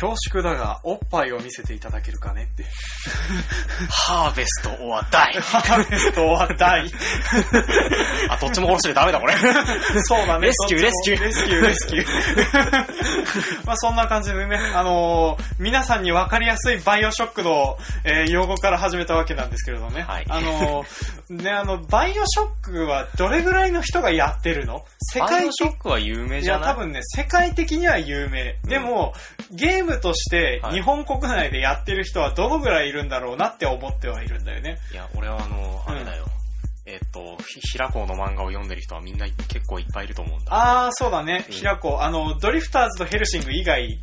恐縮だが、おっぱいを見せていただけるかねって。ハーベストオアダイ。ハーベストは大。あ、どっちも殺してダメだこれ。そうだね。レスキューどっちもレスキュー、レスキュー。まあそんな感じでね、あのー皆さんに分かりやすいバイオショックの、えー用語から始めたわけなんですけれどね。はいあのーね、あの、バイオショックはどれぐらいの人がやってるの？世バイ界オショ的ックは有名いや、じゃない？多分ね、世界的には有名。でも、ゲームとしてはい日本国内でやってる人はどのぐらいいるんだろうなって思ってはいるんだよね。いや、俺はあの、あれだよ。えっと、ひ平子の漫画を読んでる人はみんな結構いっぱいいると思うんだ。あー、そうだね。うん平子。あの、ドリフターズとヘルシング以外、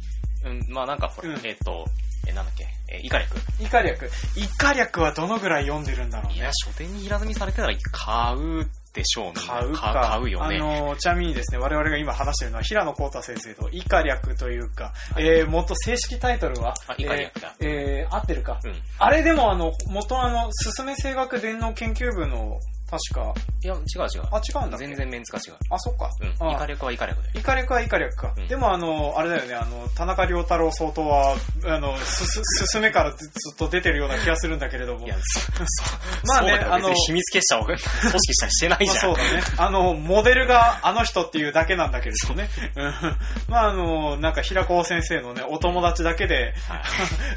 うん、まあなんかほら、うんえっと、え、なんだっけ、え、イカレク。イカ略。イカ略はどのぐらい読んでるんだろうねいや、。書店に平積みされてたら買うでしょうね。買うか。買うよね。あの、ちなみにですね、我々が今話してるのは平野幸太先生とイカ略というか、えー、元正式タイトルは、あイカ略だえーえー合ってるか。うん。あれでもあの、元あの、進め声学電脳研究部の、確か、いや、違う違う。あ、違うんだ全然メンツが違う。あ、そっか。うん。あイカレクはイカレクで。イカ略はイカ略か。うんでもあの、あれだよね、あの、田中良太郎相当は、あの、すす、進めからずずっと出てるような気がするんだけれども。いや、そ そうまあねあの秘密結社を 組織したりしてないまあじゃん。そうだね。あの、モデルがあの人っていうだけなんだけれどもね。うんまああの、なんか平子先生のね、お友達だけで、はい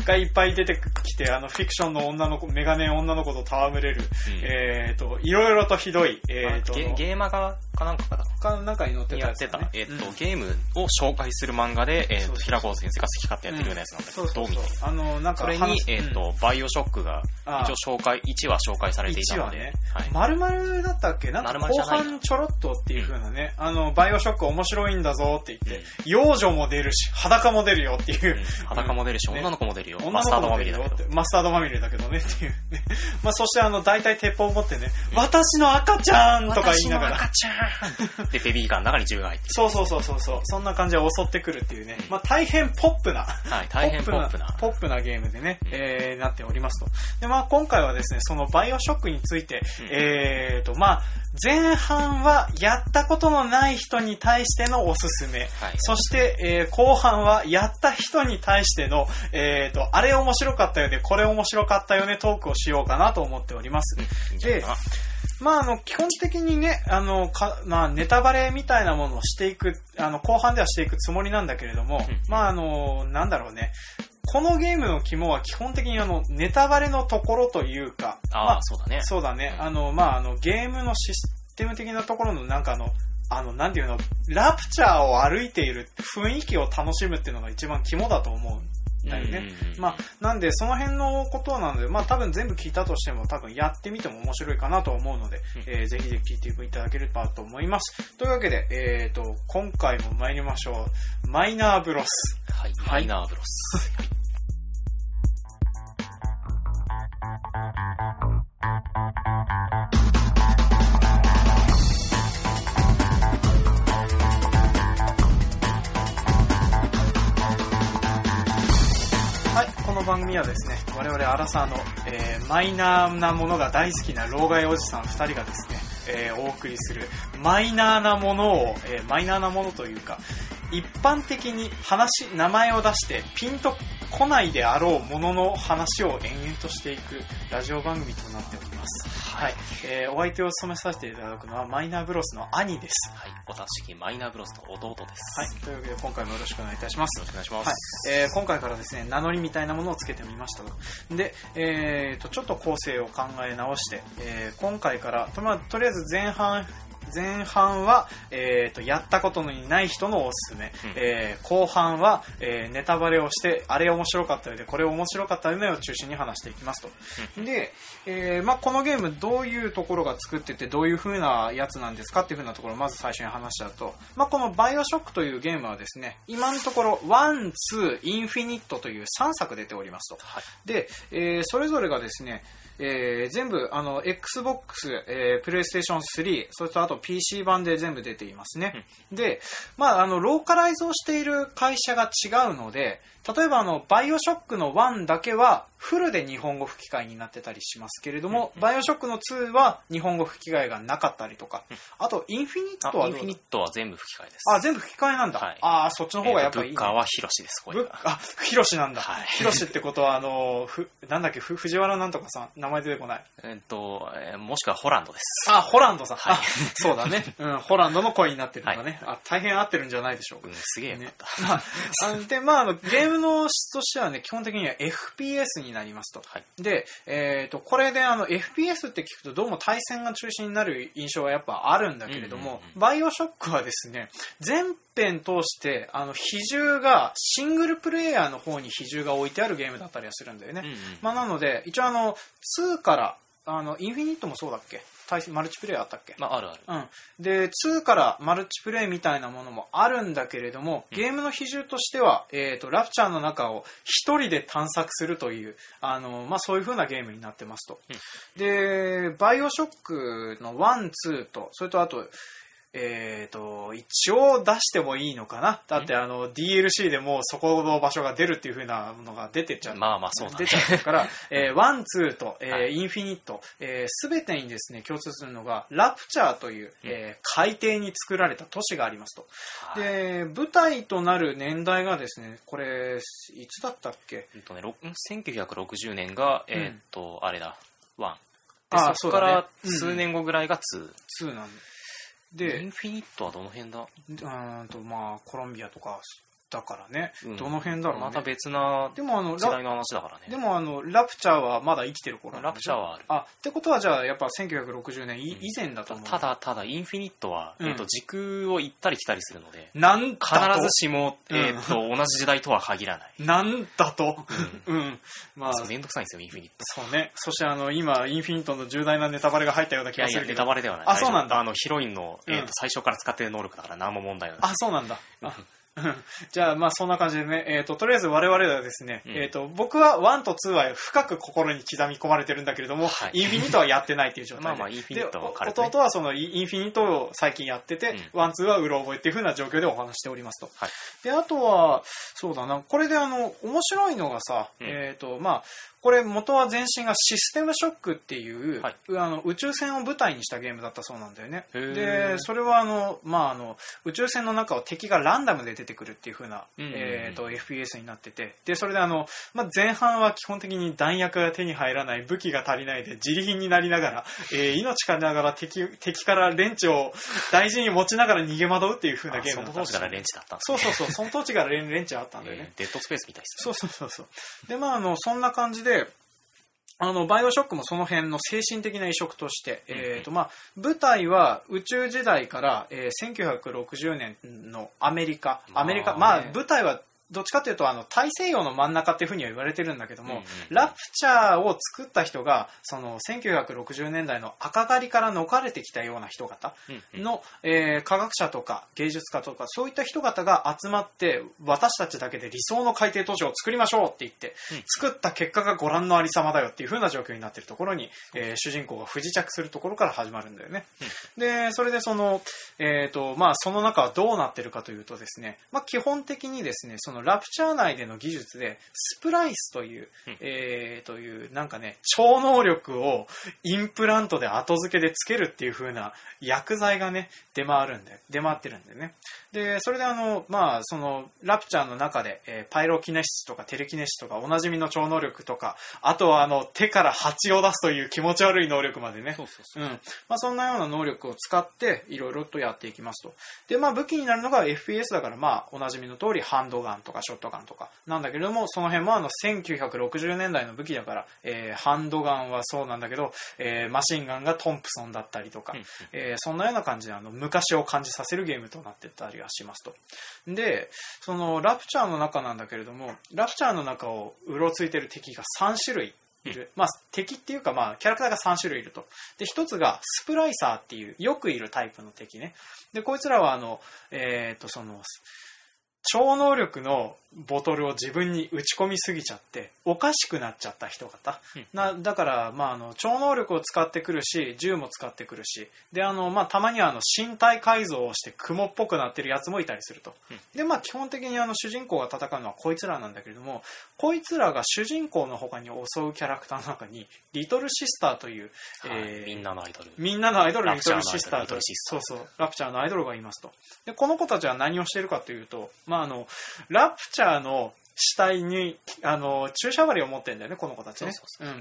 がいっぱい出てきて、あの、フィクションの女の子、メガネ女の子と戯れる、うんえっ、と、いろいろとひどい、えー、と、ゲゲーマー側かなんかかな。かなんかに載ってたやってた。やつだね。。えっとうん、ゲームを紹介する漫画で、えっと、そうそう平子先生が好き勝手やってるようなやつなんだけど、そうそうどう見てそう。あの、なんかそれに話、えっと、バイオショックが、一応紹介、1話紹介されていた1ので話ね、はい。丸々だったっけ？なんか後半ちょろっとっていう風なね、あの、バイオショック面白いんだぞって言って、幼女も出るし、裸も出るよっていう、うん。裸も出るし、ね女の子も出るよ。女マスタードまみれだけど。マスタードまみれだけどねっていう。ね。まあそしてあの、大体鉄砲を持ってね、私の赤ちゃんとか言いながら。私の赤ちゃん で、ベビーカーの中に銃が入ってそうそうそうそうそう。そんな感じで襲ってくるっていうね。まあ大変ポップな。る。はい、大変ポップな。ポップなゲームでね、えー、なっておりますと。で、まあ今回はですね、そのバイオショックについて、うんえーと、まあ前半はやったことのない人に対してのおすすめ。はい。そして、えー後半はやった人に対しての、えーと、あれ面白かったよね、これ面白かったよね、トークをしようかなと思っております。いいんじゃないかなまあ、あの、基本的にね、あの、か、まあ、ネタバレみたいなものをしていく、あの、後半ではしていくつもりなんだけれども、うんまあ、あの、なんだろうね。このゲームの肝は基本的にあの、ネタバレのところというか、ああ、まあ、そうだね。そうだね。あの、まあ、あの、ゲームのシステム的なところのなんかあの、あの、なんていうの、ラプチャーを歩いている雰囲気を楽しむっていうのが一番肝だと思うんだよね。まあ、なんで、その辺のことなので、まあ、多分全部聞いたとしても、多分やってみても面白いかなと思うので、うんえーぜひぜひ聞いていただければと思います。というわけで、えっ、と、今回も参りましょう。マイナーブロス。はい、マイナーブロス。はい、番組はですね、我々アラサーの、えーマイナーなものが大好きな老害おじさん2人がですね、えーお送りするマイナーなものを、えーマイナーなものというか、一般的に話、名前を出してピンと来ないであろうものの話を延々としていくラジオ番組となっております。はい、えーお相手を務めさせていただくのはマイナーブロスの兄です。はい、おたしきマイナーブロスの弟です。はい、というわけで今回もよろしくお願いいたしますよ。ろしくお願いしまはいす。えー今回からですね、名乗りみたいなものをつけてみましたと。で、えーと、ちょっと構成を考え直して、えー今回から、と,、まあ、とりあえず前半、前半は、えーと、やったことのない人のおすすめ。うんえー後半は、えーネタバレをして、あれ面白かったよね、これ面白かったよねを中心に話していきますと。で、えーまあ、このゲームどういうところが作っててどういう風なやつなんですか？っていう風なところをまず最初に話しちゃうと、まあ、このバイオショックというゲームはですね、今のところ1、2、インフィニットという3作出ておりますと。はい。で、えーそれぞれがですね、えー全部、あの、Xbox、えー、PlayStation 3、それとあと PC 版で全部出ていますね。で、まあ、あの、ローカライズをしている会社が違うので、例えばあの、バイオショックの1だけは、フルで日本語吹き替えになってたりしますけれども、バイオショックの2は日本語吹き替えがなかったりとか、あと、インフィニッあトはどうインフィニットは全部吹き替えです。あ、全部吹き替えなんだ。はいああ、そっちの方がやっぱいい、えーとブッカーはヒロシです、これぶあ、ヒロシなんだ。はいヒロシってことは、あの、ふ、なんだっけ、ふ藤原なんとかさん、名前出てこない。えっと、えーもしくはホランドです。あ、ホランドさん。はいあ、そうだね。うん、ホランドの声になってるんだね。あ、大変合ってるんじゃないでしょうかうん、。すげえよかねった。ま あ、で、まあ、あの、ゲームの質としてはね、基本的には FPS になりますと。はい。で、えっ、と、これであの、FPS って聞くとどうも対戦が中心になる印象はやっぱあるんだけれども、バイオショックはですね、全編通して、あの、比重が、シングルプレイヤーの方に比重が置いてあるゲームだったりはするんだよね。うんうんまあ、なので、一応あの、2から、あの、インフィニットもそうだっけ？対マルチプレイあったっけ？まあ、あるある。うん、で2からマルチプレイみたいなものもあるんだけれどもゲームの比重としては、えー、とラプチャーの中を一人で探索するというあの、まあ、そういう風なゲームになってますと、でバイオショックの12とそれとあとえー、と一応出してもいいのかな？だってあの DLC でもうそこの場所が出るっていう風なものが出てっちゃう。まあまあそうだね。出ちゃうから、えー、ワン、ツーと、えーはい。インフィニット、えー、全てにですね、共通するのが、ラプチャーという、えー海底に作られた都市がありますと。はい。で、舞台となる年代がですね、これ、いつだったっけ？えっとね、ろ1960年が、えーっと、あれだ、1。であそこから数年後ぐらいが2。?2 なんイで。ンフィニットはどの辺だ？うーんと、まあ、コロンビアとかだからね、うんどの辺だろうね。また別なでもあの、ラ時代の話だからね。でもあの、ラプチャーはまだ生きてる頃ラプチャーはある。あ、ってことはじゃあ、やっぱ1960年以前だと思う。た、だ、ただ、インフィニットは、うんえーっと、時空を行ったり来たりするので、なん必だとずしも、うんえーっと、同じ時代とは限らない。なんだと、うん、まあ、そうめんどくさいんですよ、インフィニット。そうね。そしてあの、今、インフィニットの重大なネタバレが入ったような気がするけど。タバレではない。あそうなんだあの、ヒロインの、えーと、最初から使ってる能力だから何も問題はない。あ、そうなんだ。じゃあ、まあ、そんな感じでね、えっ、と、とりあえず我々はですね、うんえっ、と、僕は1と2は深く心に刻み込まれてるんだけれども、はいインフィニットはやってないっていう状態で。まあまあインフィニットはね弟はそのインフィニットを最近やってて、うん1、2はうろ覚えっていう風な状況でお話しておりますと。はい。で、あとは、そうだな、これであの、面白いのがさ、うんえっ、と、まあ、これ元は前身がシステムショックっていう、はい。あの宇宙船を舞台にしたゲームだったそうなんだよね。へー。で、それはあの、まあ、あの、宇宙船の中を敵がランダムで出てくるっていう風な、うんうんうん。えっ、と、FPS になってて、で、それであの、まあ、前半は基本的に弾薬が手に入らない、武器が足りないで自利品になりながら、えー命かながら敵、敵からレンチを大事に持ちながら逃げ惑うっていう風なあゲームだったらしいその当時からレンチだったんですそうそうそう、その当時からレンレンチあったんだよね。えーデッドスペースみたいですそうそうそうそう。で、まあ、あの、そんな感じで、あの、バイオショックもその辺の精神的な移植として、うんうん。えっ、と、まあ、舞台は宇宙時代から、えー1960年のアメリカ、アメリカ、まあ、舞台はどっちかというと、あの、大西洋の真ん中っていうふうには言われてるんだけども、うんうん。ラプチャーを作った人が、その、1960年代の赤狩りから逃れてきたような人方、うんうん。の、えー科学者とか芸術家とかそういった人々が集まって私たちだけで理想の海底都市を作りましょうって言って、うん作った結果がご覧のありさまだよっていう風な状況になっているところに、えー主人公が不時着するところから始まるんだよね。でそれでその,、えーとまあ、その中はどうなってるかというとですね、まあ、基本的にですねそのラプチャー内での技術でスプライスという、うん。えーというなんかね超能力をインプラントで後付けでつけるっていう風な薬剤がね出回るんで出回ってるんでね。でそれであのまあそのラプチャーの中で、えーパイロキネシスとかテレキネシスとかおなじみの超能力とかあとはあの手から蜂を出すという気持ち悪い能力までね。そうそうそう。うん。まあ、そんなような能力を使っていろいろとやっていきますと。で、まあ、武器になるのが FPS だから、まあ、おなじみの通りハンドガンとかショットガンとかなんだけれどもその辺もあの1960年代の武器だから、えーハンドガンはそうなんだけど、えーマシンガンがトンプソンだったりとか、えーそんなような感じであの昔を感じさせるゲームとなってたりはしますと。でそのラプチャーの中なんだけれどもラプチャーの中をうろついてる敵が3種類いる、まあ、敵っていうか、まあ、キャラクターが3種類いると。で一つがスプライサーっていうよくいるタイプの敵ね。でこいつらはあの、えー、とその超能力のボトルを自分に打ち込みすぎちゃっておかしくなっちゃった人方、うん。なだから、まあ、あの超能力を使ってくるし銃も使ってくるしであの、まあ、たまにはあの身体改造をして雲っぽくなってるやつもいたりすると、うん。でまあ、基本的にあの主人公が戦うのはこいつらなんだけれどもこいつらが主人公の他に襲うキャラクターの中にリトルシスターという、はい。えーみんなのアイドル。みんなのアイドルリトルシスターとそうそうラプチャーのアイドルがいますと。でこの子たちは何をしているかというと、まあ、あのラプチャーの死体にあの注射針を持ってるんだよねこの子たちね。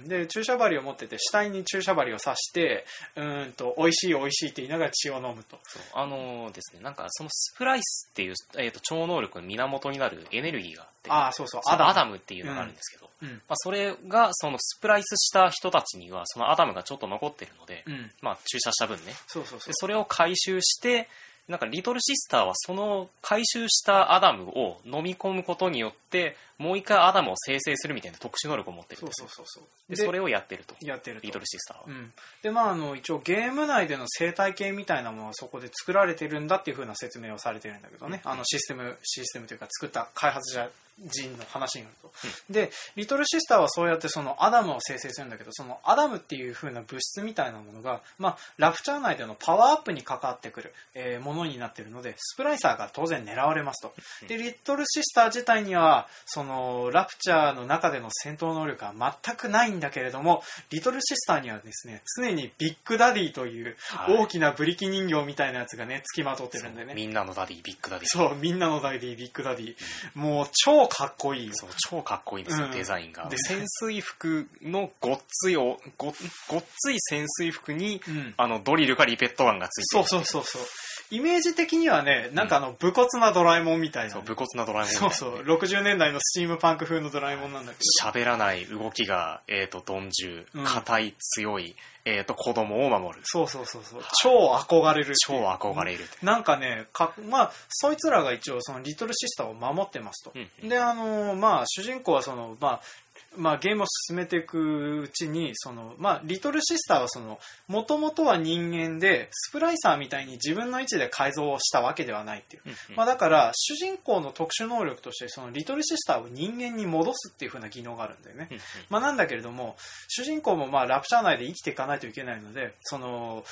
で注射針を持ってて死体に注射針を刺してうーんと美味しい美味しいって言いながら血を飲むと。あのですね、なんかそのスプライスっていう、えー、と超能力の源になるエネルギーがあって、ああそうそうそのアダム。ムっていうのがあるんですけど、うん。まあ、それがそのスプライスした人たちにはそのアダムがちょっと残ってるので、うん。まあ、注射した分ね。そうそうそう。でそれを回収してなんかリトルシスターはその回収したアダムを飲み込むことによってもう一回アダムを生成するみたいな特殊能力を持ってるんそうですよ。そうそうそうでそれをやってると。やってると。リトルシスターは、うん、でまああの一応ゲーム内での生態系みたいなものはそこで作られてるんだっていう風な説明をされてるんだけどね、あのシステムシステムというか作った開発者人の話によると、でリトルシスターはそうやってそのアダムを生成するんだけどそのアダムっていう風な物質みたいなものが、まあ、ラプチャー内でのパワーアップに関わってくる、えーものになってるのでスプライサーが当然狙われますと。でリトルシスター自体にはそのラプチャーの中での戦闘能力は全くないんだけれどもリトルシスターにはですね常にビッグダディというはい。大きなブリキ人形みたいなやつがね付きまとってるんでね。みんなのダディビッグダディ。そうみんなのダディビッグダディ。もう超かっこいいよ。そう超かっこいいんですよ、うん。デザインが。で潜水服のごっついおごごっつい潜水服に、うん。あのドリルかリベットガンがついてそうるそうそうそうイメージ的にはねなんかあの武骨なドラえもんみたいな、そう武骨なドラえもんみたいそう。そう60年代のスチームパンク風のドラえもんなんだけど。喋らない動きが、えー、と鈍重うん。硬い強い、えー、と子供を守る。そうそうそうそう。超憧れる超憧れるなんかねかまあそいつらが一応そのリトルシスターを守ってますと、うんうん。であのまあ主人公はそのまあまあ、ゲームを進めていくうちにその、まあ、リトルシスターはそのもともとは人間でスプライサーみたいに自分の意志で改造をしたわけではないっていう、まあ、だから主人公の特殊能力としてそのリトルシスターを人間に戻すっていう風な技能があるんだよね、まあ、なんだけれども主人公もまあラプチャー内で生きていかないといけないのでその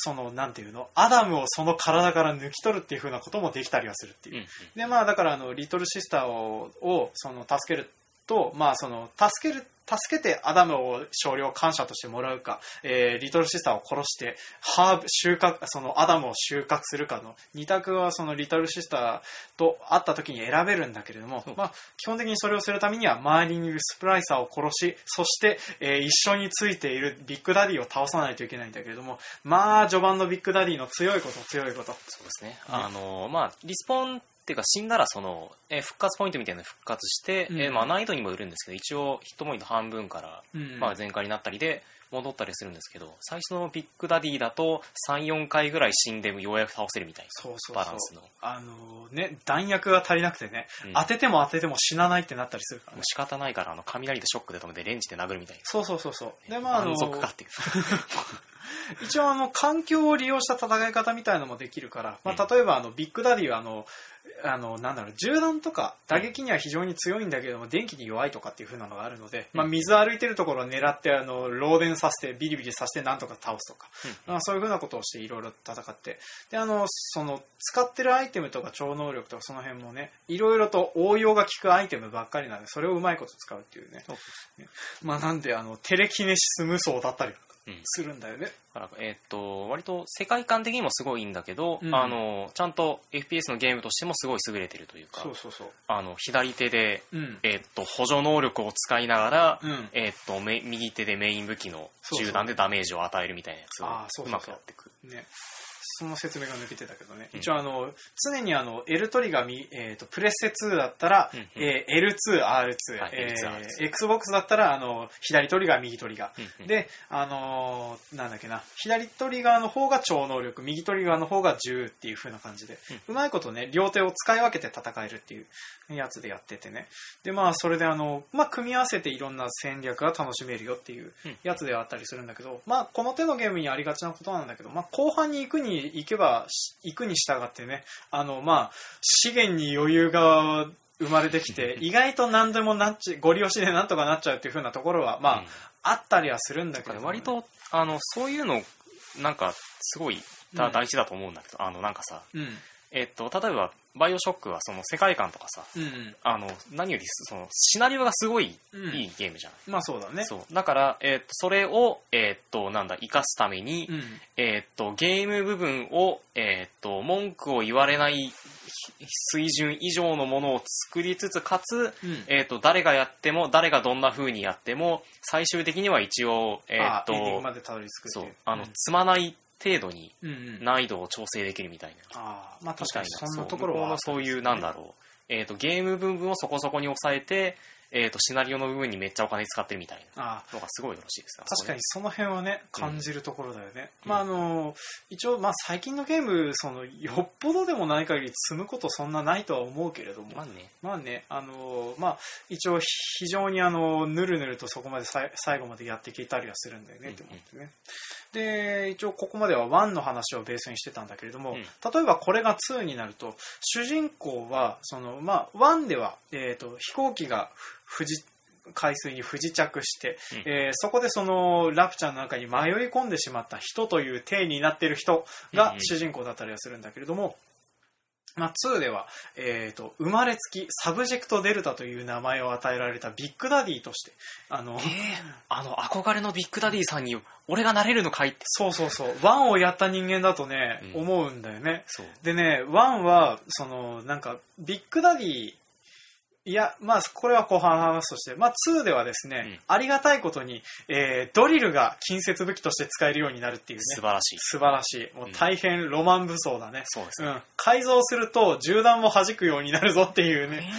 そのなんていうの？アダムをその体から抜き取るっていう風なこともできたりはするっていう、うんうん。でまあだからあのリトルシスターををその助けるとまあその助ける助けてアダムを少量感謝としてもらうか、えーリトルシスターを殺してハーブ収穫そのアダムを収穫するかの二択はそのリトルシスターと会った時に選べるんだけれども、まあ、基本的にそれをするためには周りにいるスプライサーを殺しそして、えー一緒についているビッグダディを倒さないといけないんだけれどもまあ序盤のビッグダディの強いこと強いこと。そうですね、あのまあリスポンっていうか死んだらその、えー復活ポイントみたいなの復活して、うん。えーまあ、難易度にもよるんですけど一応ヒットポイント半分から、うんまあ、全快になったりで戻ったりするんですけど最初のビッグダディだと34回ぐらい死んでもようやく倒せるみたいそうそうそう。バランスの。あのね弾薬が足りなくてね、うん。当てても当てても死なないってなったりするからね。もう仕方ないからあの雷でショックで止めてレンチで殴るみたいな。そうそうそうそう。でまああの満足かっていう。一応あの環境を利用した戦い方みたいのもできるから、まあ、例えばあのビッグダディはあのあのなんだろう銃弾とか打撃には非常に強いんだけども電気に弱いとかっていう風なのがあるので、まあ、水歩いてるところを狙ってあの漏電させてビリビリさせてなんとか倒すとか、まあ、そういう風なことをしていろいろ戦ってであのその使ってるアイテムとか超能力とかその辺もねいろいろと応用が効くアイテムばっかりなんでそれをうまいこと使うっていうね。まあなんであのテレキネシス無双だったりうんするんだよね。だからえーっと割と世界観的にもすごいいいんだけど、うんあのちゃんと FPS のゲームとしてもすごい優れてるというかそうそうそう。あの左手で、うん。えーっと補助能力を使いながら、うん。えーっとめ右手でメイン武器の銃弾でダメージを与えるみたいなやつあーそうそうそうをうまくやっていくね。その説明が抜けてたけどね、うん。一応あの常にあの L トリガーみ、えー、とプレステ2だったら、うんうん。えー L2R2、はいえ L2R2 ー XBOX だったらあの左トリガー右トリガー、うんうん。であのーなんだっけな左トリガーの方が超能力右トリガーの方が銃っていう風な感じで、うまいことね両手を使い分けて戦えるっていうやつでやっててね。でまあそれであの、まあ、組み合わせていろんな戦略が楽しめるよっていううん。やつではあったりするんだけど、まあこの手のゲームにありがちなことなんだけど、まあ、後半に行くに行けばし行くに従ってねあのまあ資源に余裕が生まれてきて意外と何でもなっちご利用しでなんとかなっちゃうっていう風なところはまあ、うん。あったりはするんだけだどから割とあのそういうのなんかすごい大事だと思うんだけど、あのなんかさうん。えっと例えばバイオショックはその世界観とかさうんうん。あの何よりそのシナリオがすごいうん。いいゲームじゃない、まあそうだね。そう。だから、えっとそれを、えっとなんだ生かすために、うん。えっとゲーム部分を、えっと文句を言われない水準以上のものを作りつつかつ、うん。えっと誰がやっても誰がどんな風にやっても最終的には一応、えっあとエンディングまでたどり着くっていう。そう。あの、積まない程度にうんうん。難易度を調整できるみたいな。ああまあ確かにそんなとそう向ころはのそういうなんだろう、えっとゲーム部分をそこそこに抑えて、えっとシナリオの部分にめっちゃお金使ってるみたいな。のがすごいよろしいですね。確かにその辺はね感じるところだよね、うん。まああの一応まあ最近のゲームそのよっぽどでもない限り積むことそんなないとは思うけれども。まあね。まあねあのまあ一応非常にあのぬるぬるとそこまでさい最後までやっていけたりはするんだよねって思ってね、で一応ここまでは1の話をベースにしてたんだけれども、うん。例えばこれが2になると主人公はそのまあ1では、えー、と飛行機が不時海水に不時着して、うん。えーそこでそのラプチャーの中に迷い込んでしまった人という体になっている人が主人公だったりはするんだけれども、まあ、2では、えー、と生まれつきサブジェクトデルタという名前を与えられたビッグダディとしてあのえー、あの憧れのビッグダディさんに俺がなれるのかいって。そうそうそう。1をやった人間だとね、うん。思うんだよね。でね1はそのなんかビッグダディいやまあこれは後半話すとして、まあ、2ではですね、うん。ありがたいことに、えードリルが近接武器として使えるようになるっていうね。素晴らしい。素晴らしい。もう大変ロマン武装だね、そうですね、うん、改造すると銃弾も弾くようになるぞっていうね、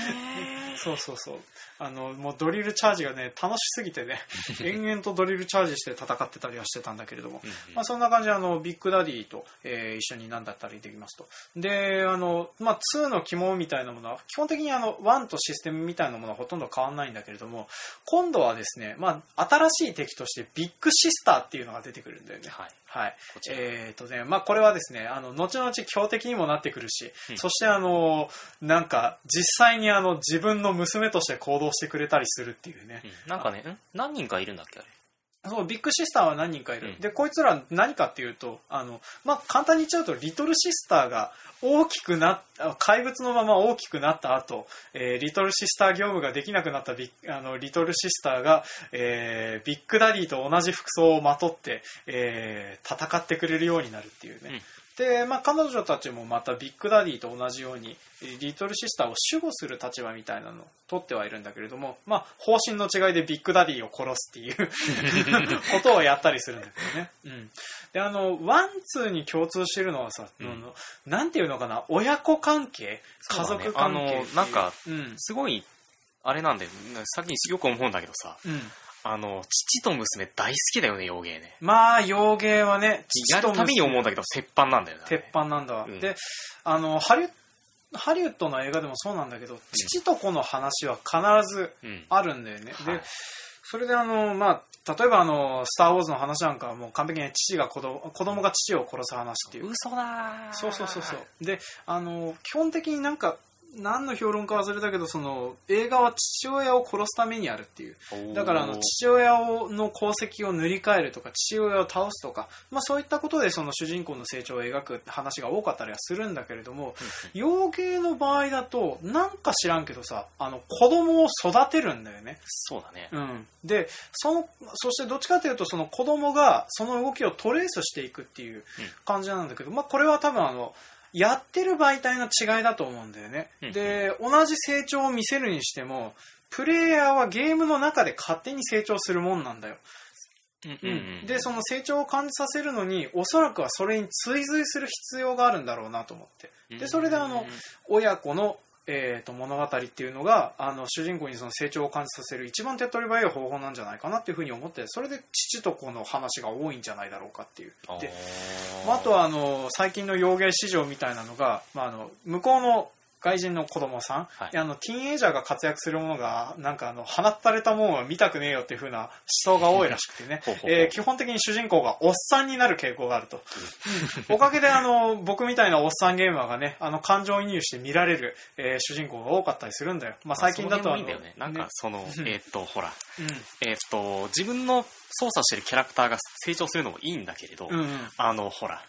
えそうそうそうあのもうドリルチャージがね楽しすぎてね 延々とドリルチャージして戦ってたりはしてたんだけれども、まあ、そんな感じであのビッグダディと、えー一緒に何だったりできますと。であの、まあ、2の肝みたいなものは基本的にあの1とシステムみたいなものはほとんど変わらないんだけれども今度はですね、まあ、新しい敵としてビッグシスターっていうのが出てくるんだよね。はい。はい。こちら。えーとねまあ、これはですねあの後々強敵にもなってくるし、うん。そしてあのなんか実際にあの自分の娘として行動してくれたりするっていうね、うん。なんかねん？何人かいるんだっけあれ？そうビッグシスターは何人かいる、うん。でこいつら何かっていうとあの、まあ、簡単に言っちゃうとリトルシスターが大きくなっあ怪物のまま大きくなった後、えーリトルシスター業務ができなくなったビッあのリトルシスターが、えービッグダディと同じ服装をまとって、えー戦ってくれるようになるっていうね、で、まあ、彼女たちもまたビッグダディと同じようにえーリトルシスターを守護する立場みたいなのを取ってはいるんだけれども、まあ、方針の違いでビッグダディを殺すっていう ことをやったりするんだけどね。うん、であのワンツーに共通してるのはさ、うん。なんていうのかな親子関係？家族関係？っていうあのなんかうん。すごいあれなんだよ。さっきよく思うんだけどさ。うん、あの父と娘大好きだよね洋ゲーね。まあ洋ゲーはねやるたびに思うんだけど鉄板なんだよね鉄板なんだ。わ、うん。であのハリウハリウッドの映画でもそうなんだけど、父と子の話は必ずうん。あるんだよね、はい。でそれであの、まあ、例えばあの「スター・ウォーズ」の話なんかはもう完璧に父が子供子供が父を殺す話っていう。嘘だー。そうそうそうそう。であの基本的になんか何の評論か忘れたけどその映画は父親を殺すためにあるっていう。だからあの父親をの功績を塗り替えるとか父親を倒すとか、まあ、そういったことでその主人公の成長を描く話が多かったりはするんだけれども洋芸の場合だとなんか知らんけどさあの子供を育てるんだよね。そうだね。うん、でそのそしてどっちかというとその子供がその動きをトレースしていくっていう感じなんだけど、まあ、これは多分あのやってる媒体の違いだと思うんだよね、うんで同じ成長を見せるにしてもプレイヤーはゲームの中で勝手に成長するもんなんだよ、うんうんうん。でその成長を感じさせるのにおそらくはそれに追随する必要があるんだろうなと思って。でそれであの親子の、えー、と物語っていうのがあの主人公にその成長を感じさせる一番手っ取り早い方法なんじゃないかなっていうふうに思ってそれで父と子の話が多いんじゃないだろうかっていう。でまあ、あとはあの最近の洋芸市場みたいなのが、まあ、あの向こうの外人の子供さん、はい。あのティーンエイジャーが活躍するものがなんかあの放たれたもんは見たくねえよっていう風な思想が多いらしくてね。えー基本的に主人公がおっさんになる傾向があると、う んおかげであの僕みたいなおっさんゲーマーがねあの感情移入して見られる、えー主人公が多かったりするんだよ、まあ、最近だとあのね。なんかその、うん。えーっと、ほら、うん。えーっと、自分の操作してるキャラクターが成長するのもいいんだけれど、うんうん。あの、ほら、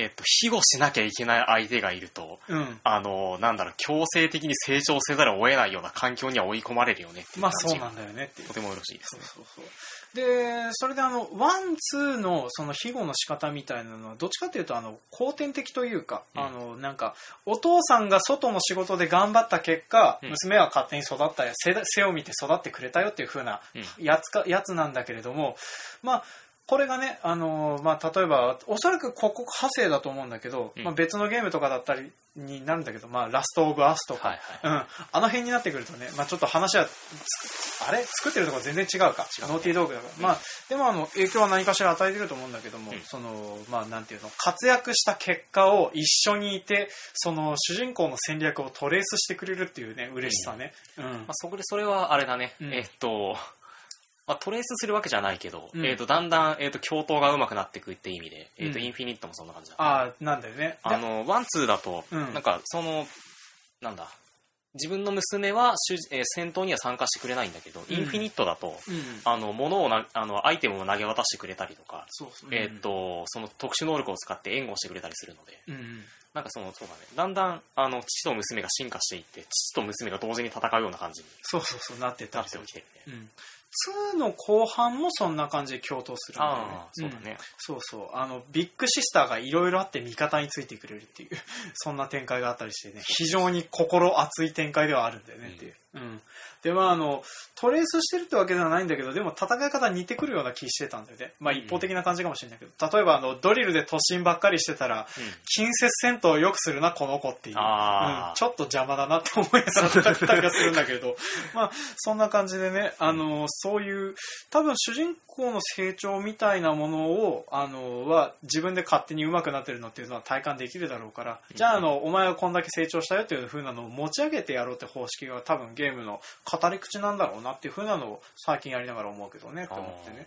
えーっと、庇護しなきゃいけない相手がいると、うん。あの、なんだろう、強制的に成長せざるを得ないような環境には追い込まれるよねまあそうなんだよねっていう。とてもよろしいですね。そうそうそう。でそれであのワンツーのその庇護の仕方みたいなのはどっちかというとあの後天的というか、うん。あのなんかお父さんが外の仕事で頑張った結果、うん。娘は勝手に育ったよ背背を見て育ってくれたよっていう風なうん。やつかやつなんだけれどもまあこれがね、あのまあ、例えばおそらくここ派生だと思うんだけど、うん。まあ、別のゲームとかだったりになるんだけど、まあ、ラスト・オブ・アスとか、はいうん、あの辺になってくるとね、まあ、ちょっと話はつあれ？作ってるところ全然違うか。違うね。ノーティードーグだから、まあ、でもあの影響は何かしら与えてると思うんだけども、うん。そのまあなんていうの？活躍した結果を一緒にいてその主人公の戦略をトレースしてくれるっていうね嬉しさね、うん。まあ、そこでそれはあれだね、うん。えーっと、まあ、トレースするわけじゃないけど、うん。えーっとだんだん、えーっと共闘が上手くなっていくって意味で、えーっとうん。インフィニットもそんな感じだ、ああなんだよね。あのワンツーだと、うん。なんかそのなんだ自分の娘は主、えー戦闘には参加してくれないんだけど、うん。インフィニットだとうん。あの物をなあのアイテムを投げ渡してくれたりとか、そうえーっとその特殊能力を使って援護してくれたりするのでうんうん。なんかそのそうだね。だんだんあの父と娘が進化していって父と娘が同時に戦うような感じにそうそうそうなってた。てきてるね、うん2の後半もそんな感じで共闘するんだよね。ああそうだね、そうそう。あのビッグシスターがいろいろあって味方についてくれるっていう そんな展開があったりしてね。非常に心熱い展開ではあるんだよねっていう、うん。でまああのトレースしてるってわけではないんだけどでも戦い方似てくるような気してたんだよね。まあうん一方的な感じかもしれないけど。例えばあのドリルで突進ばっかりしてたらうん。近接戦闘をよくするなこの子っていう、うん。ちょっと邪魔だなって思いながら戦するんだけれど。まあそんな感じでねあのそういう多分主人公の成長みたいなものをあのは自分で勝手に上手くなってるのっていうのは体感できるだろうから、じゃああのお前はこんだけ成長したよっていう風なのを持ち上げてやろうって方式が多分ゲームの語り口なんだろうなっていう風なのを最近やりながら思うけどねって思ってね。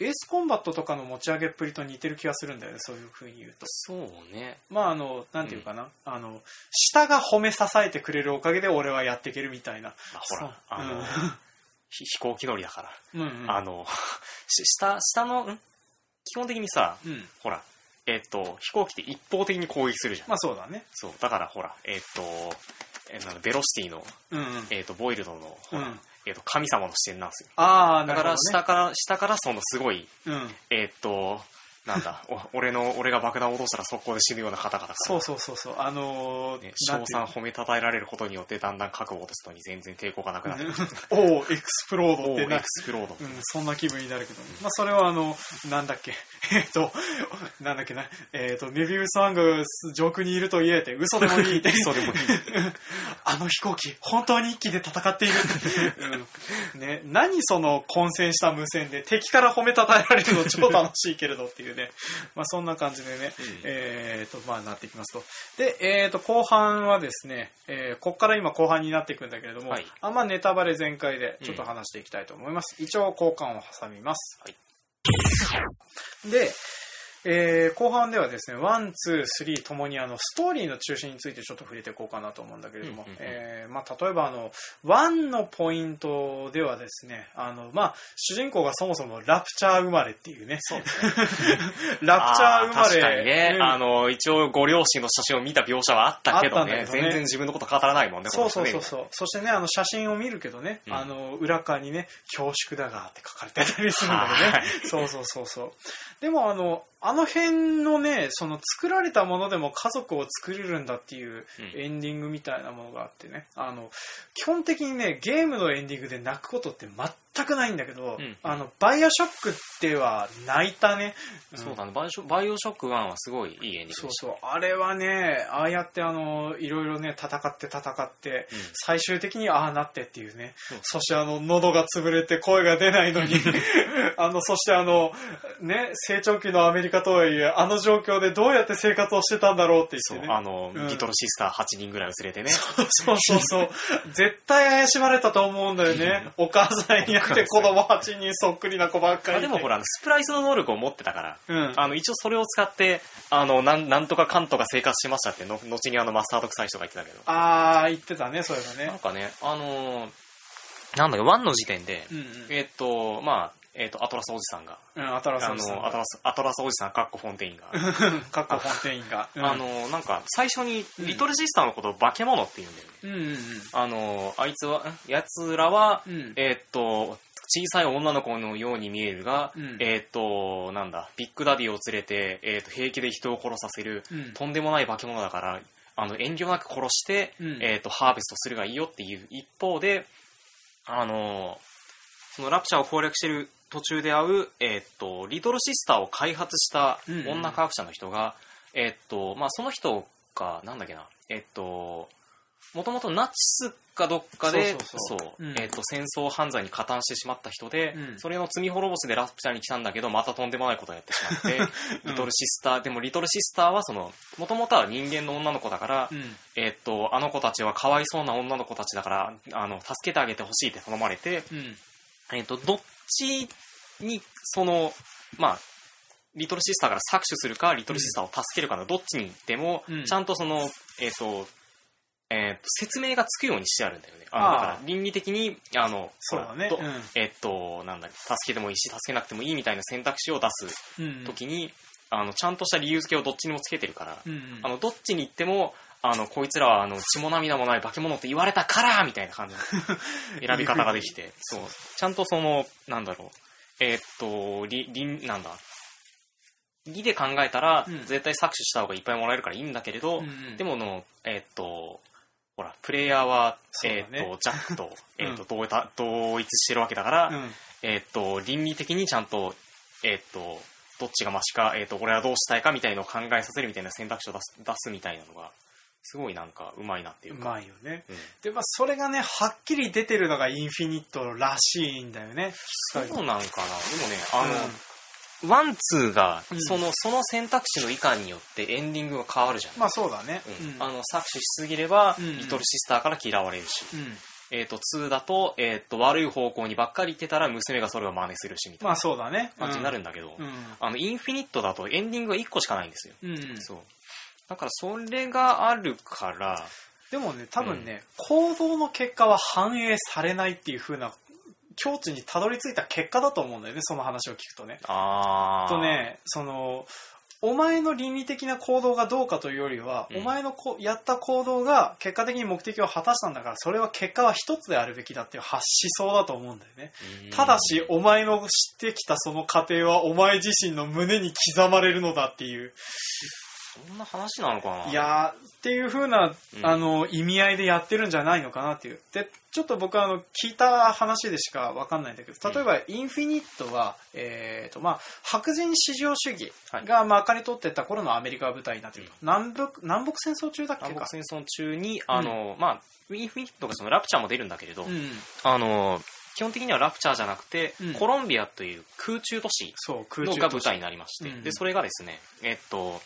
エースコンバットとかの持ち上げっぷりと似てる気がするんだよねそういう風に言うと。そうね。まああのなんていうかな、あの下が褒め支えてくれるおかげで俺はやっていけるみたいな。まあ、ほらあの、うん。ひ飛行機乗りだから、うんうん。あのし下下のん？基本的にさうん。ほらえーっと飛行機って一方的に攻撃するじゃん、まあそうだね。そうだからほらえーっとえーベロシティの、うんうん。えーっとボイルドのうん。えーっと神様の視点なんですよ。ああだから下から、下からそのすごいうん。えーっとなんだお俺の俺が爆弾を落としたら速攻で死ぬような方々からそうそうそうそう。あのーね、なんていう称賛褒めたたえられることによってだんだん核を落とすのに全然抵抗がなくなってくるおーエクスプロードってな。おーエクスプロード、うん、そんな気分になるけど、ね、まあそれはあのなんだっけ。えっとなんだっけな。えっとメビウス・アング上空にいると言えて嘘でもいい。っ て嘘でもいい。あの飛行機本当に一機で戦っている、うん。ね、何その混戦した無線で敵から褒めたたえられるの超楽しいけれどっていうね まあそんな感じでね、うん。えっとまあなっていきますと。で、えっと後半はですね、えーこっから今後半になっていくんだけれども、はい。あんまネタバレ全開でちょっと話していきたいと思います、一応交換を挟みます、はい。で、えー後半ではですね、ワン、ツー、スリーともにあのストーリーの中心についてちょっと触れていこうかなと思うんだけれども、えーまあ、例えばあの、ワンのポイントではですね、あの、まあ、主人公がそもそもラプチャー生まれっていうね、そうですね。ラプチャー生まれ、あ確かにね、うん。あの一応ご両親の写真を見た描写はあったけどね。どね。全然自分のこと語らないもんねそうそうそうそう。そしてね、あの写真を見るけどね、うん。あの裏側にね、恐縮だがって書かれてたりするんだよはね。そうそうそうそう。でもあの、あの辺のね、その作られたものでも家族を作れるんだっていううん。エンディングみたいなものがあってね、あの、基本的にね、ゲームのエンディングで泣くことって全全くないんだけど、うんあの、バイオショックでは泣いたね。んそうだねバイオショバイオショック1はすごいいいエンディングそうでしたそう。あれはね、ああやってあの、いろいろね、戦って戦って、うん最終的にああなってっていうね。うんそしてあの、喉が潰れて声が出ないのに、あの、そしてあの、ね、成長期のアメリカとはいえ、あの状況でどうやって生活をしてたんだろうってそう言ってね。あの、うんリトルシスター8人ぐらい連れてねそうそうそう。絶対怪しまれたと思うんだよね。お母さんやって子供8人そっくりな子ばっかりでもほらあのスプライスの能力を持ってたからうん。あの一応それを使ってあのなんなんとかかんとか生活しましたっての後にあのマスタード臭い人が言ってたけどあー、言ってたね、そういえばね。なんかねあのーなんだっけ1の時点で、うんうん。えっとまあえっとアトラスおじさんが。うん、アトラスあおじさんのアトラスアトラスおじさんかっこフォンテインが。かっこフォンテインが。うん。あ、のなんか最初にうん。リトルシスターのことを化け物って言うんだよね、うんうんうん。あのあいつはん？やつらは、うん。えーっと小さい女の子のように見えるが、うん。えーっとなんだビッグダディを連れて、えーっと平気で人を殺させる、うん。とんでもない化け物だからあの遠慮なく殺して、うん。えーっとハーベストするがいいよっていう一方であのそのラプチャーを攻略してる途中で会う、えーっとリトルシスターを開発したうんうん。女科学者の人が、えーっとまあ、その人がなんだっけなえーっともともとナチスかどっかでえーっと戦争犯罪に加担してしまった人で、うん。それの罪滅ぼしでラプチャーに来たんだけどまたとんでもないことをやってしまって、うん。リトルシスターでもリトルシスターはそのもともとは人間の女の子だから、うん。えーっとあの子たちはかわいそうな女の子たちだからあの助けてあげてほしいって頼まれて、うん。えーっとどっちにそのまあリトルシスターから搾取するかリトルシスターを助けるかのどっちにでも、うんちゃんとそのえーっとえー説明がつくようにしてあるんだよね。あのああだから倫理的にあのそうだね。ほえーっとなんだ助けてもいいし助けなくてもいいみたいな選択肢を出すうん。時に、あのちゃんとした理由付けをどっちにもつけてるから、うんうん。あのどっちに行ってもあのこいつらはあの血も涙もない化け物って言われたからみたいな感じの 選び方ができて。そう。ちゃんとそのなんだろう。えーっとりりんなんだ。理で考えたら、うん。絶対搾取した方がいっぱいもらえるからいいんだけれど、うんうん。でものえーっとほらプレイヤーは、ね。えーっとジャックと,、えーっうと同一同一してるわけだから、うん。えーっと倫理的にちゃんとえーっとどっちがマシか、えーっと俺はどうしたいかみたいのを考えさせるみたいな選択肢を出す出すみたいなのがすごいなんかうまいなっていううか、まいよね。うんで、まあ、それがね、はっきり出てるのがインフィニットらしいんだよね。そうなんかなでもねあの、ワンツーがうんそのその選択肢の以下によってエンディングが変わるじゃん、まあそうだね。うんあの搾取しすぎれば、うんリトルシスターから嫌われるし、うん。えー、と2だと,、えー、と悪い方向にばっかり行ってたら娘がそれを真似するしみたいまあそうだね。な感じになるんだけど、うん。あのインフィニットだとエンディングが1個しかないんですよ、うん。うん。そうだからそれがあるからでもね、多分ね、行動の結果は反映されないっていう風な境地にたどり着いた結果だと思うんだよね、その話を聞くとね。あーとね、その、お前の倫理的な行動がどうかというよりは、うんお前のこやった行動が結果的に目的を果たしたんだから、それは結果は一つであるべきだっていう発想だと思うんだよね。うんただし、お前の知ってきたその過程はお前自身の胸に刻まれるのだっていう。そんな話なのかな？いやーっていう風な、うん。あの意味合いでやってるんじゃないのかなっていう。でちょっと僕はあの聞いた話でしかわかんないんだけど例えばインフィニットは、えーとまあ、白人至上主義がまかり取ってた頃のアメリカが舞台になっていると、南北南北戦争中だっけか？南北戦争中にあの、まあインフィニットがそのラプチャーも出るんだけれど、うん、あの基本的にはラプチャーじゃなくて、うん。コロンビアという空中都市が舞台になりまして、うん。でそれがですねえっと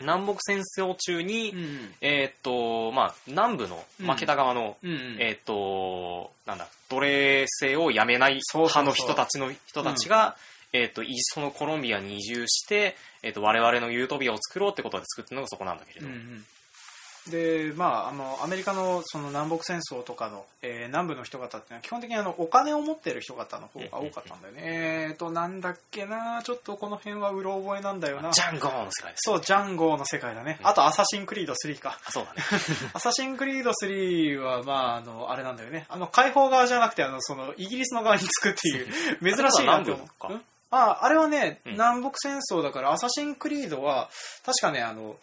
南北戦争中に、うんえっとまあ南部の負けた側の、うんうん。えっとなんだ奴隷制をやめない派の人たちの人たちが、えっといそのコロンビアに移住して、えっと我々のユートピアを作ろうってことで作ってるのがそこなんだけれど、うんうんでまあ、あのアメリカのその南北戦争とかの、えー南部の人方っていうのは基本的にあのお金を持ってる人方の方が多かったんだよね、えーとなんだっけなちょっとこの辺はうろ覚えなんだよな。ジャンゴーの世界です。そうジャンゴの世界だね、うんあとアサシンクリード3か。あそうだね。アサシンクリード3 はまああのあれなんだよね。あの解放側じゃなくてあのそのイギリスの側につくっていう珍しいなって思う。あああれはね、うん。南北戦争だからアサシンクリードは確かねあの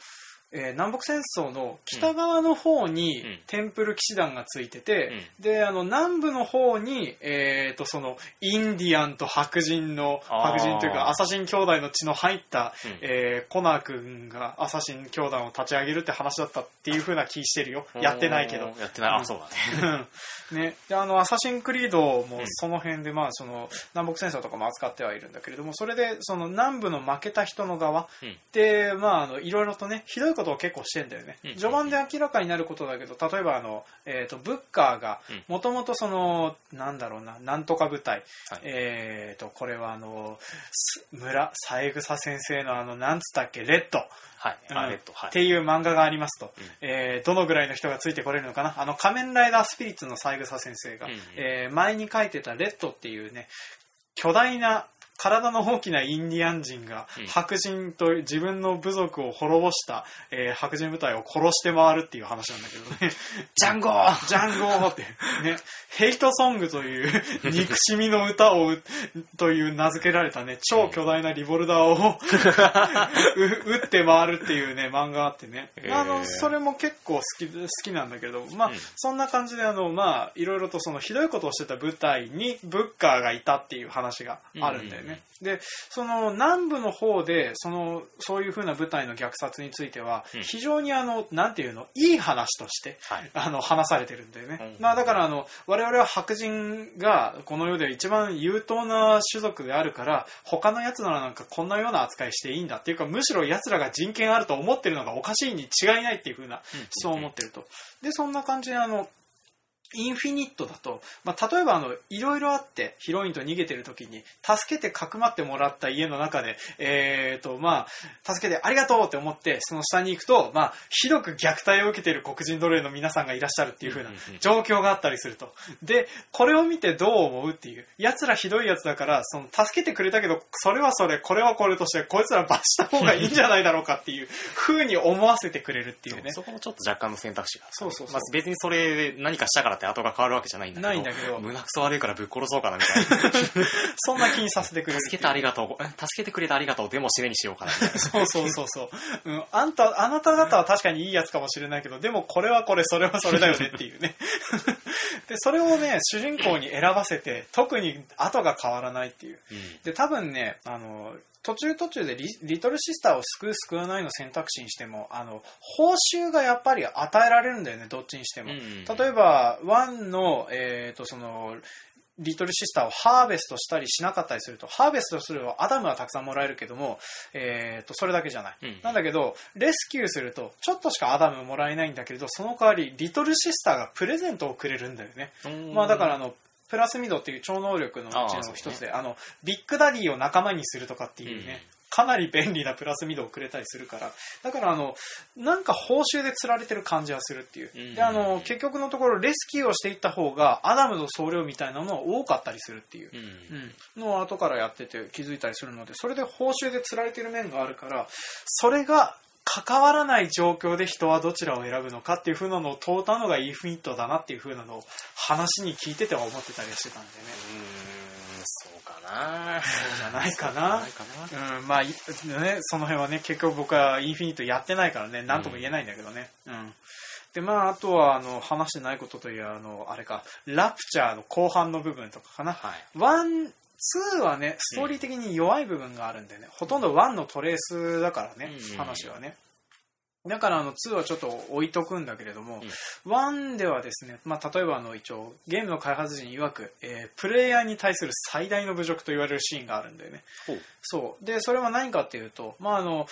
えー南北戦争の北側の方にうん。テンプル騎士団がついてて、であの南部の方に、えー、とそのインディアンと白人の白人というかアサシン兄弟の血の入った、うん。えーコナー君がアサシン兄弟を立ち上げるって話だったっていう風な気してるよ。やってないけど。やってない。あ、そうだね。ね、であのアサシンクリードもうん。その辺で、まあ、その南北戦争とかも扱ってはいるんだけれどもそれでその南部の負けた人の側うん。で、まあ、あのいろいろとねひどいことを結構してんだよね、うん序盤で明らかになることだけど例えばあの、えー、とブッカーがうん。もともとそのなんだろうななんとか部隊、はい。えー、とこれはあのす村三枝先生のあのなんつったっけレッド。はい。っていう漫画がありますと、うん。えーどのぐらいの人がついてこれるのかな？あの仮面ライダースピリッツの三枝先生が、うんうん。えー前に書いてたレッドっていうね巨大な体の大きなインディアン人がうん白人と自分の部族を滅ぼした、えー白人部隊を殺して回るっていう話なんだけどね。ジャンゴージャンゴーって、ね、ヘイトソングという 憎しみの歌をうという名付けられたね、超巨大なリボルダーを う打って回るっていうね、漫画があってね。あの、それも結構好き、好きなんだけど、まあ、うんそんな感じであの、まあ、いろいろとそのひどいことをしてた部隊にブッカーがいたっていう話があるんだよね。うんうんうんで、その南部の方で、その、そういう風な部隊の虐殺については、うん。非常にあの、なんていうの、いい話として、はい。あの話されてるんだよね、うん。まあ、だからあの我々は白人がこの世で一番優等な種族であるから他の奴らなんかこんなような扱いしていいんだっていうかむしろ奴らが人権あると思ってるのがおかしいに違いないっていうふうなそう思ってると。でそんな感じであのインフィニットだと、まあ、例えばあのいろいろあってヒロインと逃げてる時に助けてかくまってもらった家の中で、えーとまあ、助けてありがとうって思ってその下に行くと、まあ、ひどく虐待を受けている黒人奴隷の皆さんがいらっしゃるっていう風な状況があったりすると。でこれを見てどう思うっていう。奴らひどいやつだからその助けてくれたけどそれはそれこれはこれとしてこいつら罰した方がいいんじゃないだろうかっていう風に思わせてくれるっていうね。そこもちょっと若干の選択肢が。そうそうそう。まあ、別にそれで何かしたからって後が変わるわけじゃないんだけど。ないんだけど胸くそ悪いからぶっ殺そうかなみたいな。そんな気にさせてくれる助けてありがとう。助けてくれてありがとう。でも締めにしようかな。そうそうそうそう。うん、あんた、あなた方は確かにいいやつかもしれないけど、でもこれはこれ、それはそれだよねっていうね。で、それをね、主人公に選ばせて、特に後が変わらないっていう。うんで、多分ね、あの、途中途中でリリトルシスターを救う救わないの選択肢にしても、あの、報酬がやっぱり与えられるんだよね、どっちにしても。うんうん例えば、 one の、えっ、と、その、リトルシスターをハーベストしたりしなかったりすると、ハーベストするとアダムはたくさんもらえるけども、えっ、と、それだけじゃない。うんなんだけど、レスキューすると、ちょっとしかアダムもらえないんだけれど、その代わり、リトルシスターがプレゼントをくれるんだよね。まあだからあの、プラスミドっていう超能力のうちの一つで、あの、ビッグダディを仲間にするとかっていうね、かなり便利なプラスミドをくれたりするから、だからあの、なんか報酬で釣られてる感じはするっていう。うんで、あの、結局のところレスキューをしていった方が、アダムの総量みたいなのは多かったりするっていうう。ん。うん、のを後からやってて気づいたりするのでそれで報酬で釣られてる面があるからそれが関わらない状況で人はどちらを選ぶのかっていう風なのを問うたのがインフィニットだなっていう風なのを話に聞いてては思ってたりはしてたんでね。うーん、そうかな。そうじゃないかな。ないかなうんまあいねその辺はね結局僕はインフィニットやってないからね何とも言えないんだけどね。うん。でまああとはあの話してないことといえばあのあれかラプチャーの後半の部分とかかな。はい。ワン、2はね、ストーリー的に弱い部分があるんでね、ほとんど1のトレースだからね、うん話はね。だからあの2はちょっと置いとくんだけれども、1ではですね、まあ、例えばあの一応ゲームの開発陣曰く、えープレイヤーに対する最大の侮辱と言われるシーンがあるんだよね。そう。で、それは何かっていうと、まああの、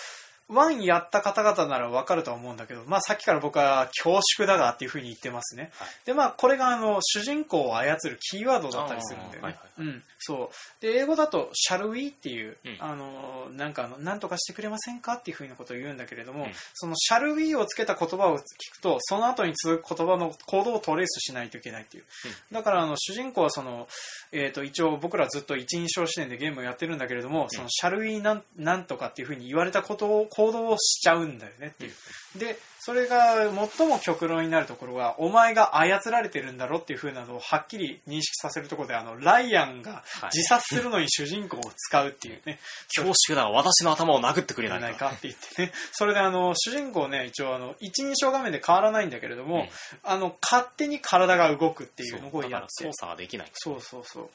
1やった方々ならわかるとは思うんだけど、まあさっきから僕は恐縮だがっていうふうに言ってますね。はいで、まあこれがあの、主人公を操るキーワードだったりするんだよね。はいはいうん。そう。で、英語だと、shall we っていう、うんあの、なんかあの、なんとかしてくれませんかっていうふうなことを言うんだけれども、うんその shall we をつけた言葉を聞くと、その後に続く言葉の行動をトレースしないといけないっていう。だからあの主人公はその、えー、と一応僕らずっと一人称視点でゲームをやってるんだけれども、そのシャルウィーなんなんとかっていうふうに言われたことを行動をしちゃうんだよねっていう。で、それが最も極論になるところは、お前が操られてるんだろっていう風なのをはっきり認識させるところで、あの、ライアンが自殺するのに主人公を使うっていうね、恐縮だ、私の頭を殴ってくれないかって言ってね。それであの、主人公ね、一応あの、一人称画面で変わらないんだけれども、うんあの、勝手に体が動くっていそううのをだからやって操。作ができない。そうそうそう。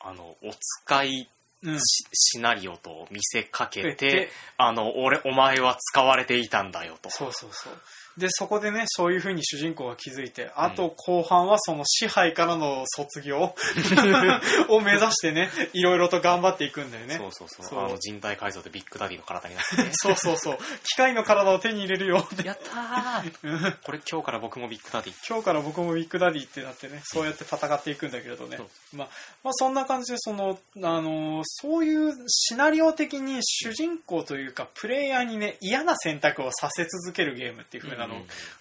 あの、お使いうん。シシナリオと見せかけでて、あの、俺、お前は使われていたんだよと。そうそうそう。で、そこでね、そういう風に主人公が気づいて、あと後半はその支配からの卒業 を目指してね、いろいろと頑張っていくんだよね。そうそうそう。そうあの、人体改造でビッグダディの体になってね。そうそうそう。機械の体を手に入れるよって。やったーうんこれ今日から僕もビッグダディ。今日から僕もビッグダディってなってね、そうやって戦っていくんだけれどね。まあ、まあそんな感じで、その、あのーそういうシナリオ的に主人公というか、プレイヤーにね、嫌な選択をさせ続けるゲームっていう風なの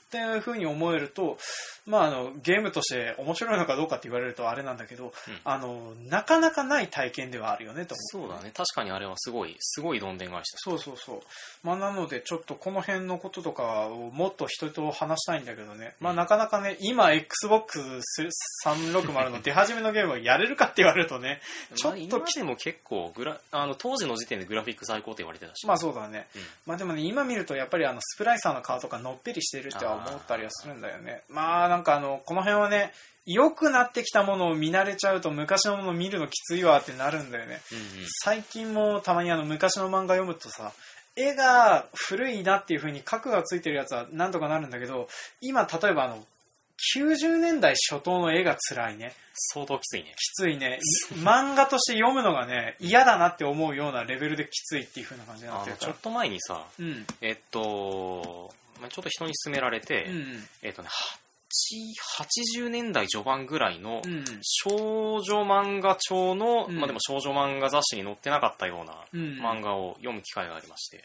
っていうふうに思えると、まあ、あのゲームとして面白いのかどうかって言われるとあれなんだけど、うん。あのなかなかない体験ではあるよねと思うそうだね。確かにあれはすごい、すごいどんでん返しだ。そうそうそう、まあ、なのでちょっとこの辺のこととかをもっと人と話したいんだけどね、まあ、なかなかね今 XBOX360 の出始めのゲームをやれるかって言われるとねちょっとまあ今でも結構グラ、あの、当時の時点でグラフィック最高って言われてたし。まあそうだね、うん。まあでもね今見るとやっぱりあのスプライサーの顔とかのっぺりしてるっては思ったりはするんだよね。まあなんかあのこの辺はね良くなってきたものを見慣れちゃうと昔のものを見るのきついわってなるんだよね。うんうん。最近もたまにあの昔の漫画読むとさ絵が古いなっていう風に角がついてるやつはなんとかなるんだけど今例えばあの90年代初頭の絵が辛いね。相当きついね。きついね。漫画として読むのがね嫌だなって思うようなレベルできついっていう風な感じになってるから。ちょっと前にさ、うん。えっと、まあちょっと人に勧められて、うんえっとね、8 80年代序盤ぐらいのうん少女漫画調の、うん。まあでも少女漫画雑誌に載ってなかったようなうん。漫画を読む機会がありまして、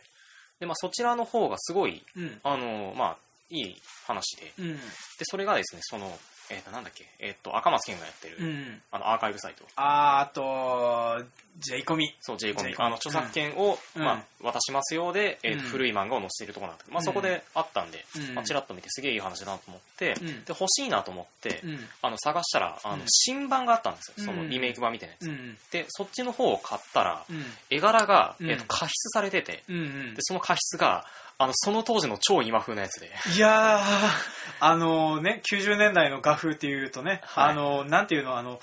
で、まあそちらの方がすごい、うん。あの、まあいい話で、うん。で、それがですね、その、えっ、と、なんだっけ、えっ、と、赤松健がやってる、うん。あの、アーカイブサイト。あーあとジェイコミ。そう、J コミ。J あの、著作権を、うん。まあ、渡しますようで、えーとうん。古い漫画を載せているところなんだけど、まあ、うん。そこであったんで、うん。まあ、チラッと見てすげえいい話だなと思って、うん。で、欲しいなと思って、うん。あの、探したら、あの、うん。新版があったんですよ。そのうんリメイク版みたいなやつ。うん。で、そっちの方を買ったら、うん。絵柄が、うん。えーと加筆されてて、で、その加筆が、あの、その当時の超今風なやつで、いやー、あのね、90年代の画風っていうとね、はいあの、なんていうの、あの、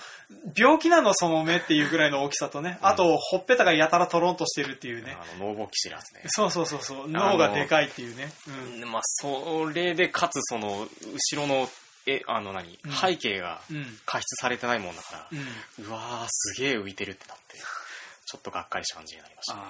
病気なのその目っていうぐらいの大きさとね、うんあと、ほっぺたがやたらトロンとしてるっていうね。あの、脳勃起してるやつね。そうそうそうそう、脳がでかいっていうね。うん。まあ、それで、かつ、その、後ろの、え、あの何、うん背景がうん。加筆されてないもんだから、うん。うわー、すげえ浮いてるってなって、ちょっとがっかりした感じになりました。あー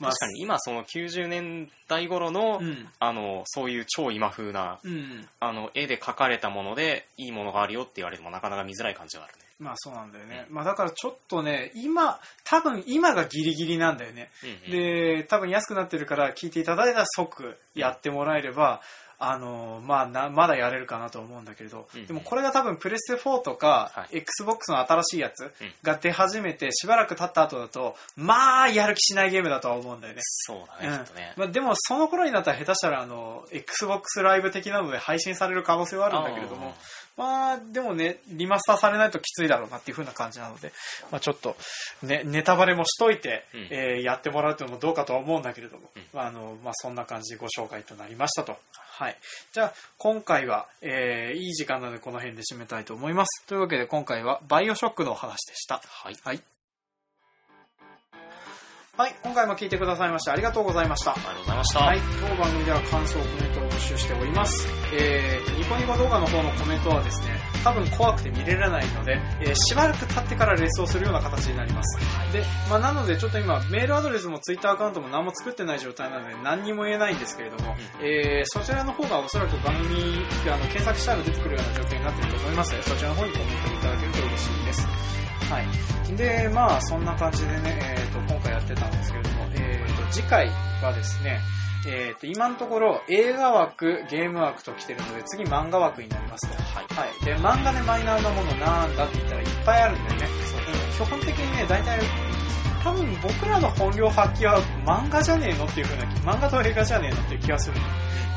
まあ確かに今その90年代頃の、うん。あの、そういう超今風な、うん。あの、絵で描かれたもので、いいものがあるよって言われてもなかなか見づらい感じがあるね。まあそうなんだよね。まあだからちょっとね、今、多分今がギリギリなんだよね。うんうんで、多分安くなってるから聞いていただいたら即やってもらえれば、あのまあな、まだやれるかなと思うんだけれど、うんでもこれが多分プレステ4とか、は XBOX の新しいやつうんが出始めてしばらく経った後だと、まあやる気しないゲームだとは思うんだよね。そうだね、うんきっとね。まあ、でもその頃になったら下手したらあの XBOX ライブ的なので配信される可能性はあるんだけれどもまあでもねリマスターされないときついだろうなっていう風な感じなので、まあ、ちょっと、ね、ネタバレもしといて、うんえーやってもらうというのもどうかとは思うんだけれども、うんまああのまあ、そんな感じでご紹介となりましたと。はい、じゃあ今回は、えーいい時間なのでこの辺で締めたいと思います。というわけで今回はバイオショックのお話でした。はい。はい。はい、今回も聞いてくださいましてありがとうございました。ありがとうございました。はい、当番組では感想、コメントを募集しております。えーと、ニコニコ動画の方のコメントはですね、多分怖くて見れないので、えーしばらく経ってからレスをするような形になります。で、まあ、なのでちょっと今、メールアドレスもツイッターアカウントも何も作ってない状態なので何にも言えないんですけれども、えーそちらの方がおそらく番組、あの、検索したら出てくるような状況になっていると思いますので、そちらの方にコメントいただけると嬉しいです。はい。で、まあ、そんな感じでね、えっ、と、今回やってたんですけれども、えっ、と、次回はですね、えっ、と、今のところ映画枠、ゲーム枠と来てるので、次漫画枠になりますと。はい。はい。で、漫画でマイナーなものなんだって言ったらいっぱいあるんだよね。うん基本的にね、大体、多分僕らの本領発揮は漫画じゃねえのっていう風な、漫画と映画じゃねえのっていう気がするの。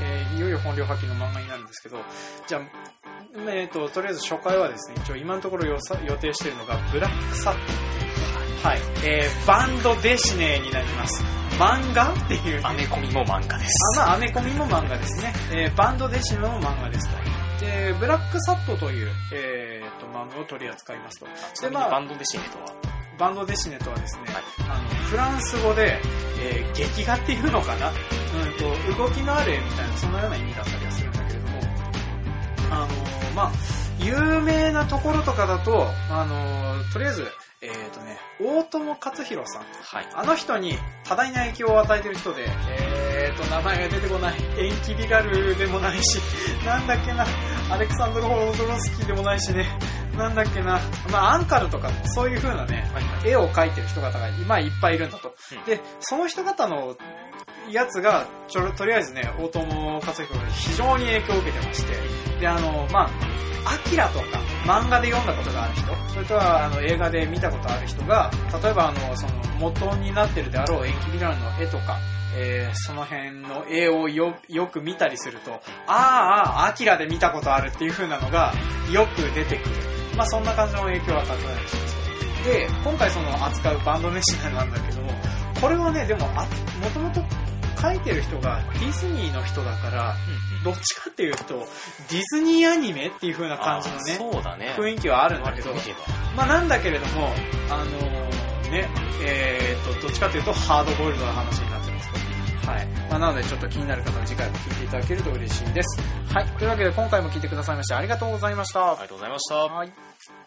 えーいよいよ本領発揮の漫画になるんですけど、じゃあ、えっ、と、とりあえず初回はですね、一応今のところ予定しているのが、ブラックサットっていう、はい、えーバンドデシネになります。漫画っていう、ね、アメコミも漫画です。あまあ、アメコミも漫画ですね。えーバンドデシネの漫画ですと。で、ブラックサットという、えー、と漫画を取り扱いますと。ちなみにバンドデシネとは、バンドデシネとはですね、はいあのフランス語で、えー劇画っていうのかな、うん、と動きのある絵みたいなそのような意味だったりはするんだけれどもあのーまあ有名なところとかだと、あのーとりあえず、えっ、とね、大友克洋さんはい。あの人に多大な影響を与えてる人で、えーと、名前が出てこない。エンキビガルでもないし、なんだっけな、アレクサンドル・ホロドロスキーでもないしね、なんだっけな、まあ、アンカルとか、そういう風なね、はいはい。絵を描いてる人方が今いっぱいいるんだと。うんで、その人方のやつが、ちょろとりあえずね、大友克洋に非常に影響を受けてまして、で、あの、まあ、アキラとか漫画で読んだことがある人、それとはあの映画で見たことある人が、例えばあの、その元になってるであろう延期ビラルの絵とか、えーその辺の絵をよよく見たりすると、あーあー、アキラで見たことあるっていう風なのがよく出てくる。まあそんな感じの影響はたくさんします。で、今回その扱うバンドネシナなんだけども、これはね、でも、あ、もともと書いてる人がディズニーの人だから、どっちかっていうと、ディズニーアニメっていう風な感じのね、そうだね。雰囲気はあるんだけどまあなんだけれども、あのーね、えー、と、どっちかというとハードボイルドな話になってますと。はい。まあなのでちょっと気になる方は次回も聞いていただけると嬉しいです。はい。というわけで今回も聞いてくださいましてありがとうございました。ば。ありがとうございました。はい。